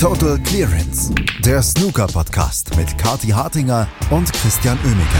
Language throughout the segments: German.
Total Clearance, der Snooker-Podcast mit Kati Hartinger und Christian Oemeke.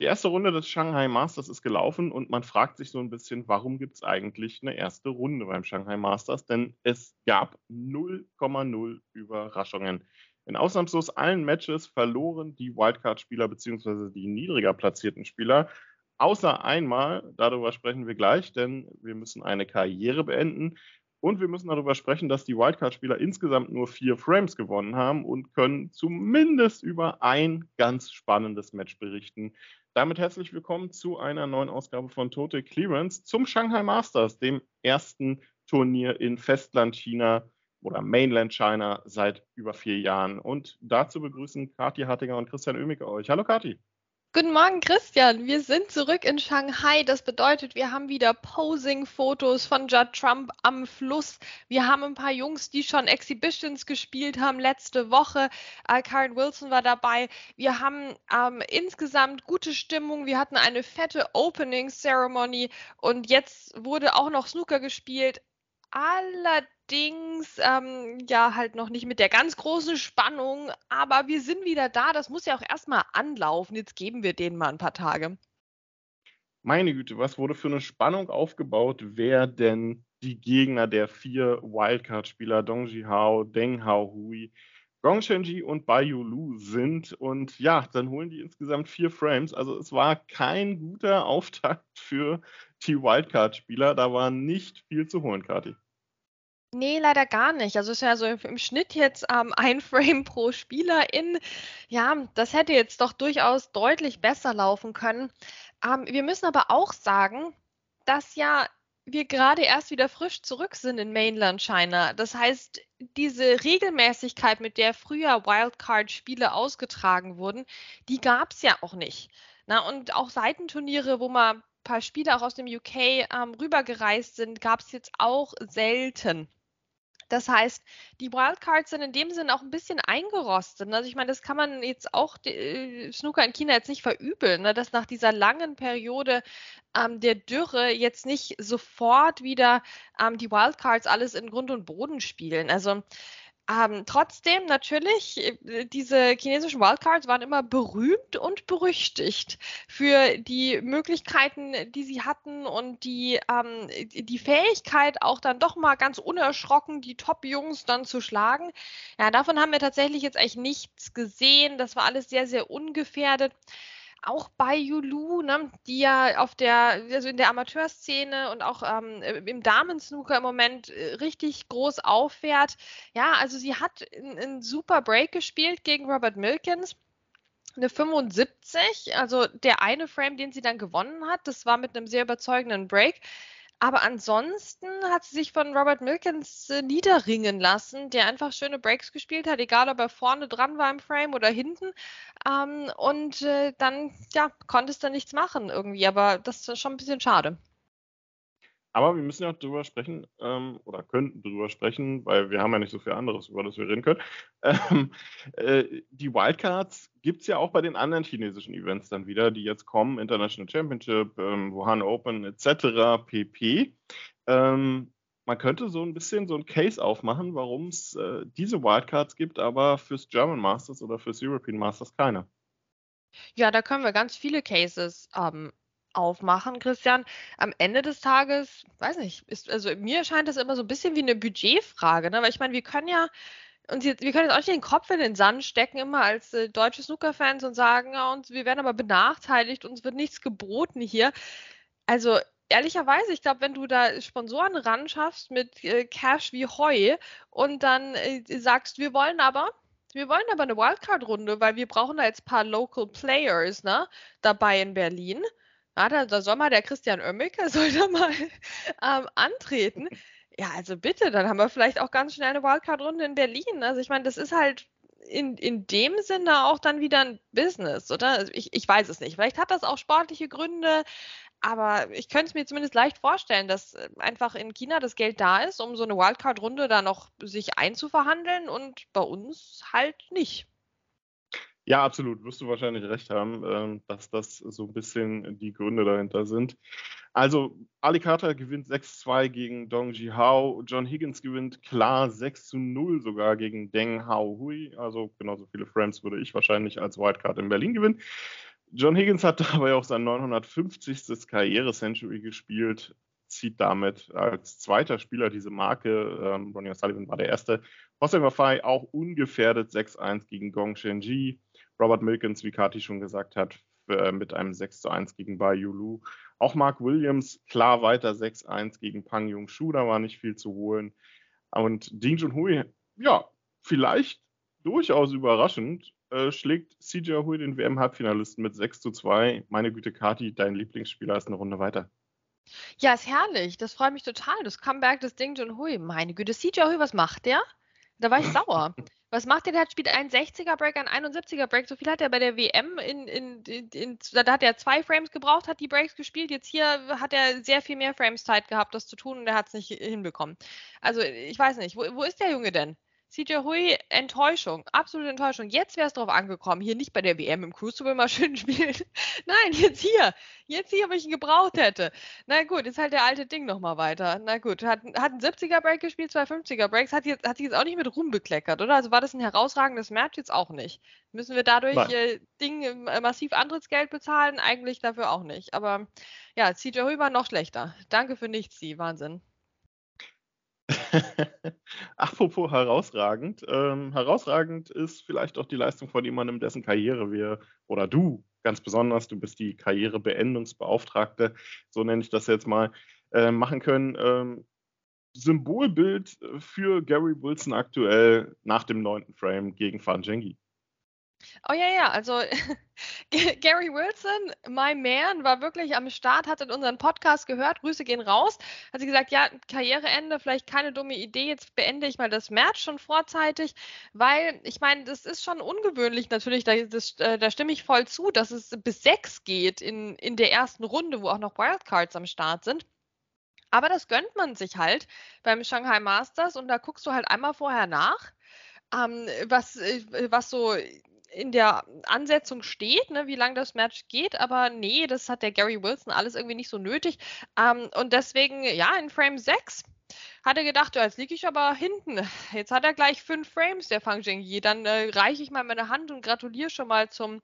Die erste Runde des Shanghai Masters ist gelaufen und man fragt sich so ein bisschen, warum gibt es eigentlich eine erste Runde beim Shanghai Masters? Denn es gab 0,0 Überraschungen. In ausnahmslos allen Matches verloren die Wildcard-Spieler bzw. die niedriger platzierten Spieler. Außer einmal, darüber sprechen wir gleich, denn wir müssen eine Karriere beenden. Und wir müssen darüber sprechen, dass die Wildcard-Spieler insgesamt nur vier Frames gewonnen haben und können zumindest über ein ganz spannendes Match berichten. Damit herzlich willkommen zu einer neuen Ausgabe von Total Clearance zum Shanghai Masters, dem ersten Turnier in Festland China oder Mainland China seit über vier Jahren. Und dazu begrüßen Kathi Hartinger und Christian Oemicke euch. Hallo Kathi. Guten Morgen, Christian. Wir sind zurück in Shanghai. Das bedeutet, wir haben wieder Posing-Fotos von Judd Trump am Fluss. Wir haben ein paar Jungs, die schon Exhibitions gespielt haben letzte Woche. Äh, Karen Wilson war dabei. Wir haben ähm, insgesamt gute Stimmung. Wir hatten eine fette Opening-Ceremony und jetzt wurde auch noch Snooker gespielt. Allerdings, ähm, ja, halt noch nicht mit der ganz großen Spannung, aber wir sind wieder da. Das muss ja auch erstmal anlaufen. Jetzt geben wir denen mal ein paar Tage. Meine Güte, was wurde für eine Spannung aufgebaut, wer denn die Gegner der vier Wildcard-Spieler Dong Jihao, Deng Hao Hui, Gong Shenji und Bai Lu sind. Und ja, dann holen die insgesamt vier Frames. Also es war kein guter Auftakt für die Wildcard-Spieler. Da war nicht viel zu holen, Kati. Nee, leider gar nicht. Also es ist ja so im Schnitt jetzt ähm, ein Frame pro Spielerin. Ja, das hätte jetzt doch durchaus deutlich besser laufen können. Ähm, wir müssen aber auch sagen, dass ja wir gerade erst wieder frisch zurück sind in Mainland China. Das heißt, diese Regelmäßigkeit, mit der früher Wildcard-Spiele ausgetragen wurden, die gab es ja auch nicht. Na, und auch Seitenturniere, wo mal ein paar Spieler auch aus dem UK ähm, rübergereist sind, gab es jetzt auch selten. Das heißt, die Wildcards sind in dem Sinne auch ein bisschen eingerostet. Also ich meine, das kann man jetzt auch äh, Snooker in China jetzt nicht verübeln, ne? dass nach dieser langen Periode ähm, der Dürre jetzt nicht sofort wieder ähm, die Wildcards alles in Grund und Boden spielen. Also ähm, trotzdem natürlich, äh, diese chinesischen Wildcards waren immer berühmt und berüchtigt für die Möglichkeiten, die sie hatten und die, ähm, die Fähigkeit, auch dann doch mal ganz unerschrocken die Top-Jungs dann zu schlagen. Ja, davon haben wir tatsächlich jetzt eigentlich nichts gesehen. Das war alles sehr, sehr ungefährdet auch bei Yulu, ne, die ja auf der, also in der Amateurszene und auch ähm, im Damensnooker im Moment äh, richtig groß auffährt. Ja, also sie hat einen super Break gespielt gegen Robert Milkins eine 75, also der eine Frame, den sie dann gewonnen hat, das war mit einem sehr überzeugenden Break. Aber ansonsten hat sie sich von Robert Milkins äh, niederringen lassen, der einfach schöne Breaks gespielt hat, egal ob er vorne dran war im Frame oder hinten. Ähm, und äh, dann, ja, konnte es dann nichts machen irgendwie. Aber das ist schon ein bisschen schade. Aber wir müssen ja auch drüber sprechen, ähm, oder könnten drüber sprechen, weil wir haben ja nicht so viel anderes, über das wir reden können. Ähm, äh, die Wildcards gibt es ja auch bei den anderen chinesischen Events dann wieder, die jetzt kommen, International Championship, ähm, Wuhan Open etc., pp. Ähm, man könnte so ein bisschen so ein Case aufmachen, warum es äh, diese Wildcards gibt, aber fürs German Masters oder fürs European Masters keine. Ja, da können wir ganz viele Cases ähm, aufmachen, Christian. Am Ende des Tages, weiß nicht, ist, also mir scheint das immer so ein bisschen wie eine Budgetfrage, ne? Weil ich meine, wir können ja uns jetzt, wir können jetzt auch nicht den Kopf in den Sand stecken, immer als äh, deutsche Snooker-Fans und sagen, ja, uns, wir werden aber benachteiligt, uns wird nichts geboten hier. Also ehrlicherweise, ich glaube, wenn du da Sponsoren ran schaffst mit äh, Cash wie Heu und dann äh, sagst, wir wollen aber, wir wollen aber eine Wildcard-Runde, weil wir brauchen da jetzt ein paar Local Players ne, dabei in Berlin. Da, soll mal der Christian Oemmeke soll da mal ähm, antreten. Ja, also bitte, dann haben wir vielleicht auch ganz schnell eine Wildcard-Runde in Berlin. Also ich meine, das ist halt in, in dem Sinne auch dann wieder ein Business, oder? Also ich, ich weiß es nicht. Vielleicht hat das auch sportliche Gründe, aber ich könnte es mir zumindest leicht vorstellen, dass äh, einfach in China das Geld da ist, um so eine Wildcard-Runde da noch sich einzuverhandeln und bei uns halt nicht. Ja, absolut. Wirst du wahrscheinlich recht haben, ähm, dass das so ein bisschen die Gründe dahinter sind. Also, Ali Carter gewinnt 6-2 gegen Dong Ji Hao. John Higgins gewinnt klar 6-0 sogar gegen Deng Hao Hui. Also, genauso viele Frames würde ich wahrscheinlich als Wildcard in Berlin gewinnen. John Higgins hat dabei auch sein 950. Karriere-Century gespielt, zieht damit als zweiter Spieler diese Marke. Ähm, Ronnie O'Sullivan war der erste. Hossein Wafai auch ungefährdet 6-1 gegen Gong Shenji. Robert Milkins, wie Kati schon gesagt hat, äh, mit einem 6-1 gegen Bai Yulu. Auch Mark Williams klar weiter 6-1 gegen Pang Jung Shu, da war nicht viel zu holen. Und Ding Junhui, ja, vielleicht durchaus überraschend, äh, schlägt CJ Hui den WM-Halbfinalisten mit 6 zu 2. Meine Güte, Kati, dein Lieblingsspieler ist eine Runde weiter. Ja, ist herrlich. Das freut mich total. Das Comeback des Ding Junhui. Meine Güte, CJ Hui, was macht der? Da war ich sauer. Was macht der? Der hat spielt einen 60er Break, einen 71er Break. So viel hat er bei der WM in, in, in, in, da hat er zwei Frames gebraucht, hat die Breaks gespielt. Jetzt hier hat er sehr viel mehr Frames Zeit gehabt, das zu tun und er hat es nicht hinbekommen. Also ich weiß nicht, wo, wo ist der Junge denn? CJ Hui, Enttäuschung, absolute Enttäuschung. Jetzt wäre es darauf angekommen, hier nicht bei der WM im Crucible mal schön spielen. Nein, jetzt hier. Jetzt hier, wo ich ihn gebraucht hätte. Na gut, jetzt halt der alte Ding nochmal weiter. Na gut, hat, hat einen 70er Break gespielt, zwei 50er Breaks, hat, jetzt, hat sich jetzt auch nicht mit Ruhm bekleckert, oder? Also war das ein herausragendes Match jetzt auch nicht. Müssen wir dadurch äh, Ding äh, massiv Antrittsgeld bezahlen? Eigentlich dafür auch nicht. Aber ja, CJ Hui war noch schlechter. Danke für nichts, Sie. Wahnsinn. Apropos herausragend. Ähm, herausragend ist vielleicht auch die Leistung von jemandem, dessen Karriere wir oder du ganz besonders, du bist die Karrierebeendungsbeauftragte, so nenne ich das jetzt mal, äh, machen können. Ähm, Symbolbild für Gary Wilson aktuell nach dem neunten Frame gegen Fan Jengi. Oh ja, ja, also Gary Wilson, my man, war wirklich am Start, hat in unseren Podcast gehört, Grüße gehen raus, hat sie gesagt, ja, Karriereende, vielleicht keine dumme Idee, jetzt beende ich mal das Match schon vorzeitig, weil ich meine, das ist schon ungewöhnlich natürlich, da, das, äh, da stimme ich voll zu, dass es bis sechs geht in, in der ersten Runde, wo auch noch Wildcards am Start sind. Aber das gönnt man sich halt beim Shanghai Masters und da guckst du halt einmal vorher nach. Ähm, was, äh, was so in der Ansetzung steht, ne, wie lange das Match geht, aber nee, das hat der Gary Wilson alles irgendwie nicht so nötig. Ähm, und deswegen, ja, in Frame 6 hat er gedacht, ja, jetzt liege ich aber hinten. Jetzt hat er gleich fünf Frames, der Fang Jingyi. Dann äh, reiche ich mal meine Hand und gratuliere schon mal zum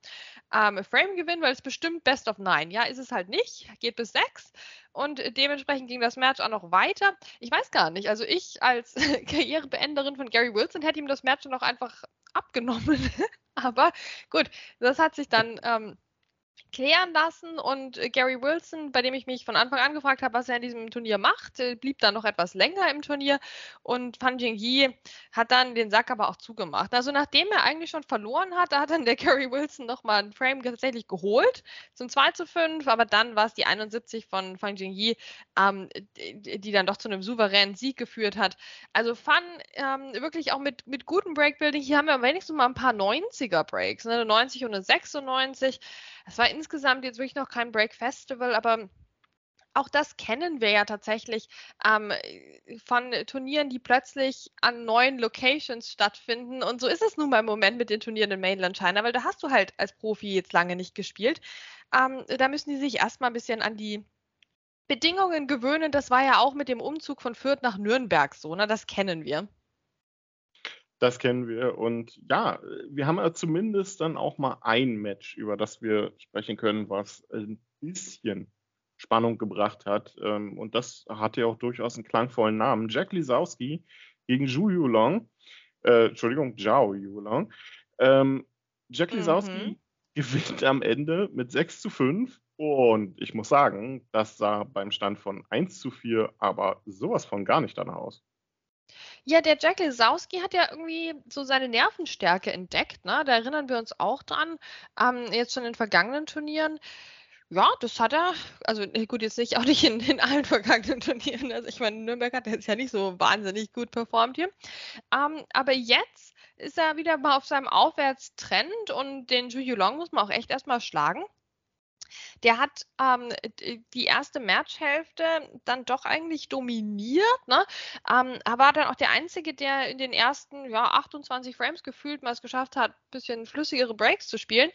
ähm, Frame-Gewinn, weil es bestimmt Best of Nine. Ja, ist es halt nicht. Geht bis sechs. Und dementsprechend ging das Match auch noch weiter. Ich weiß gar nicht. Also ich als Karrierebeenderin von Gary Wilson hätte ihm das Match dann auch einfach abgenommen. Aber gut, das hat sich dann ähm, klären lassen und äh, Gary Wilson, bei dem ich mich von Anfang an gefragt habe, was er in diesem Turnier macht, äh, blieb dann noch etwas länger im Turnier und Fan Jingyi hat dann den Sack aber auch zugemacht. Also nachdem er eigentlich schon verloren hat, da hat dann der Gary Wilson nochmal ein Frame tatsächlich geholt zum 2 zu 5, aber dann war es die 71 von Fan Jingyi, ähm, die dann doch zu einem souveränen Sieg geführt hat. Also Fan ähm, wirklich auch mit, mit gutem Breakbuilding. Hier haben wir wenigstens mal ein paar 90er Breaks, ne? eine 90 und eine 96. Es war insgesamt jetzt wirklich noch kein Break Festival, aber auch das kennen wir ja tatsächlich ähm, von Turnieren, die plötzlich an neuen Locations stattfinden. Und so ist es nun mal im Moment mit den Turnieren in Mainland China, weil da hast du halt als Profi jetzt lange nicht gespielt. Ähm, da müssen die sich erstmal ein bisschen an die Bedingungen gewöhnen. Das war ja auch mit dem Umzug von Fürth nach Nürnberg so, ne? Das kennen wir. Das kennen wir. Und ja, wir haben ja zumindest dann auch mal ein Match, über das wir sprechen können, was ein bisschen Spannung gebracht hat. Ähm, und das hatte ja auch durchaus einen klangvollen Namen. Jack Lisowski gegen Zhu Yulong. Äh, Entschuldigung, Zhao Yulong. Ähm, Jack Lisowski mhm. gewinnt am Ende mit 6 zu 5. Und ich muss sagen, das sah beim Stand von 1 zu 4 aber sowas von gar nicht danach aus. Ja, der Jack Lesowski hat ja irgendwie so seine Nervenstärke entdeckt, ne? Da erinnern wir uns auch dran, ähm, jetzt schon in vergangenen Turnieren. Ja, das hat er, also gut, jetzt nicht auch nicht in, in allen vergangenen Turnieren. Also ich meine, Nürnberg hat jetzt ja nicht so wahnsinnig gut performt hier. Ähm, aber jetzt ist er wieder mal auf seinem Aufwärtstrend und den Ju Long muss man auch echt erstmal schlagen. Der hat ähm, die erste Matchhälfte dann doch eigentlich dominiert, ne? Ähm, er war dann auch der Einzige, der in den ersten ja, 28 Frames gefühlt mal es geschafft hat, ein bisschen flüssigere Breaks zu spielen.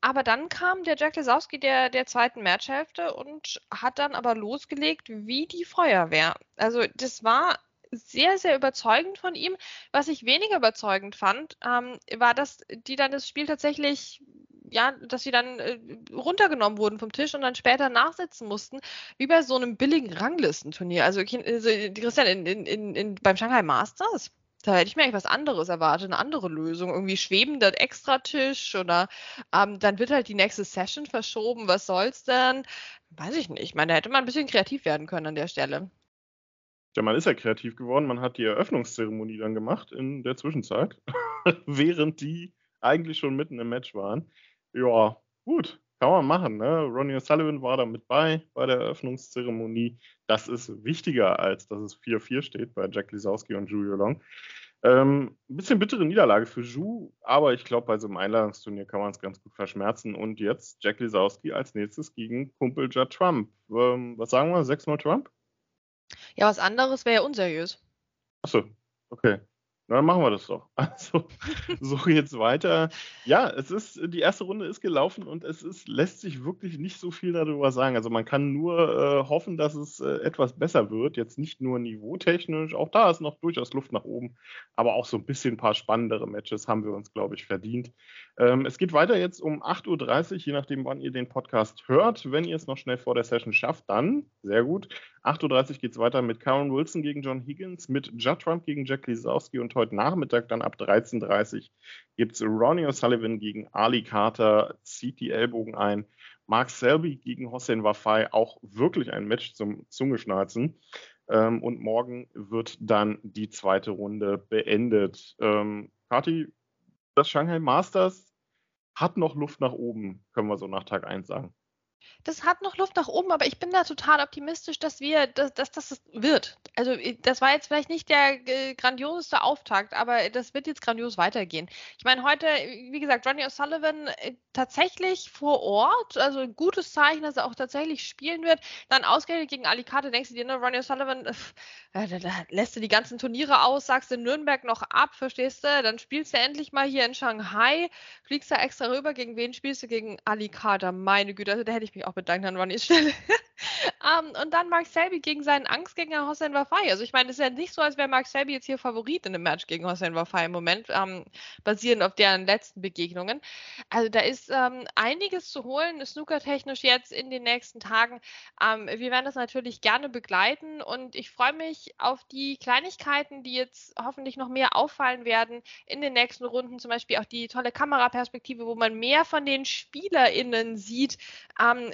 Aber dann kam der Jack Lesowski der, der zweiten Matchhälfte und hat dann aber losgelegt wie die Feuerwehr. Also das war sehr, sehr überzeugend von ihm. Was ich weniger überzeugend fand, ähm, war, dass die dann das Spiel tatsächlich ja, dass sie dann äh, runtergenommen wurden vom Tisch und dann später nachsetzen mussten, wie bei so einem billigen Ranglistenturnier. Also, also Christian, in, in, in, beim Shanghai Masters, da hätte ich mir eigentlich was anderes erwartet, eine andere Lösung. Irgendwie schwebender Extratisch oder ähm, dann wird halt die nächste Session verschoben. Was soll's denn? Weiß ich nicht. Ich meine, da hätte man ein bisschen kreativ werden können an der Stelle. Ja, man ist ja kreativ geworden. Man hat die Eröffnungszeremonie dann gemacht in der Zwischenzeit, während die eigentlich schon mitten im Match waren. Ja, gut, kann man machen. Ne? Ronnie O'Sullivan war da mit bei bei der Eröffnungszeremonie. Das ist wichtiger, als dass es 4-4 steht bei Jack Lisowski und Julio Long. Ähm, ein bisschen bittere Niederlage für Ju, aber ich glaube, bei so einem Einladungsturnier kann man es ganz gut verschmerzen. Und jetzt Jack Lisowski als nächstes gegen Kumpel Judd Trump. Ähm, was sagen wir? Sechsmal Trump? Ja, was anderes wäre ja unseriös. Achso, okay. Dann machen wir das doch. Also, so jetzt weiter. Ja, es ist, die erste Runde ist gelaufen und es ist, lässt sich wirklich nicht so viel darüber sagen. Also man kann nur äh, hoffen, dass es äh, etwas besser wird. Jetzt nicht nur niveautechnisch, auch da ist noch durchaus Luft nach oben, aber auch so ein bisschen ein paar spannendere Matches haben wir uns, glaube ich, verdient. Ähm, es geht weiter jetzt um 8.30 Uhr, je nachdem, wann ihr den Podcast hört. Wenn ihr es noch schnell vor der Session schafft, dann sehr gut. 8.30 Uhr geht es weiter mit Karen Wilson gegen John Higgins, mit Judd Trump gegen Jack Lisowski und heute Nachmittag dann ab 13.30 Uhr gibt es Ronnie O'Sullivan gegen Ali Carter, zieht die Ellbogen ein. Mark Selby gegen Hossein Wafai, auch wirklich ein Match zum Zungeschnalzen. Ähm, und morgen wird dann die zweite Runde beendet. Ähm, Kati, das Shanghai Masters hat noch Luft nach oben, können wir so nach Tag 1 sagen das hat noch Luft nach oben, aber ich bin da total optimistisch, dass wir, dass, dass das wird. Also äh, das war jetzt vielleicht nicht der äh, grandioseste Auftakt, aber das wird jetzt grandios weitergehen. Ich meine, heute, wie gesagt, Ronnie O'Sullivan äh, tatsächlich vor Ort, also ein gutes Zeichen, dass er auch tatsächlich spielen wird. Dann ausgerechnet gegen Alicante, denkst du dir, ne, Ronnie O'Sullivan, äh, da, da, lässt du die ganzen Turniere aus, sagst du Nürnberg noch ab, verstehst du? Dann spielst du endlich mal hier in Shanghai, fliegst da extra rüber, gegen wen spielst du? Gegen Alicante, meine Güte, also da hätte ich mich auch bedankt an Ronnys Stelle. um, ähm, und dann Mark Selby gegen seinen Angstgänger Hossein Wafai. Also ich meine, es ist ja nicht so, als wäre Mark Selby jetzt hier Favorit in dem Match gegen Hossein Wafai im Moment, um, ähm, basierend auf deren letzten Begegnungen. Also da ist um, ähm, einiges zu holen, snookertechnisch jetzt in den nächsten Tagen. wir werden das natürlich gerne begleiten und ich freue mich auf die Kleinigkeiten, die jetzt hoffentlich noch mehr auffallen werden in den nächsten Runden. Zum Beispiel auch die tolle Kameraperspektive, wo man mehr von den SpielerInnen sieht,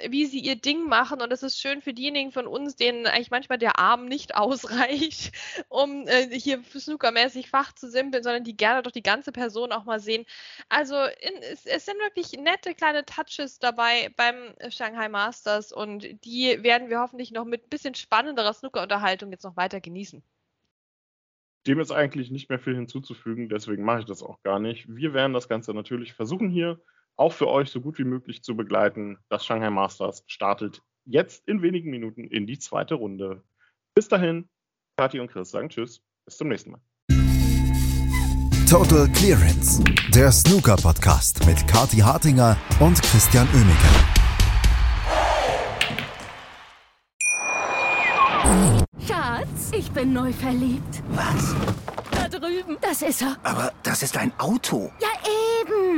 wie sie ihr Ding machen. Und es ist schön für diejenigen von uns, denen eigentlich manchmal der Arm nicht ausreicht, um äh, hier snookermäßig Fach zu simpeln, sondern die gerne doch die ganze Person auch mal sehen. Also in, es, es, sind wirklich nette kleine Touches dabei beim Shanghai Masters und die werden wir hoffentlich noch mit ein bisschen spannenderer Snooker-Unterhaltung jetzt noch weiter genießen. Dem ist eigentlich nicht mehr viel hinzuzufügen, deswegen mache ich das auch gar nicht. Wir werden das Ganze natürlich versuchen hier auch für euch so gut wie möglich zu begleiten. Das Shanghai Masters startet jetzt in wenigen Minuten in die zweite Runde. Bis dahin, Kathi und Chris sagen Tschüss. Bis zum nächsten Mal. Total Clearance, der Snooker-Podcast mit Kathi Hartinger und Christian Oemeke. Schatz, ich bin neu verliebt. Was? Da drüben. Das ist er. Aber das ist ein Auto. Ja,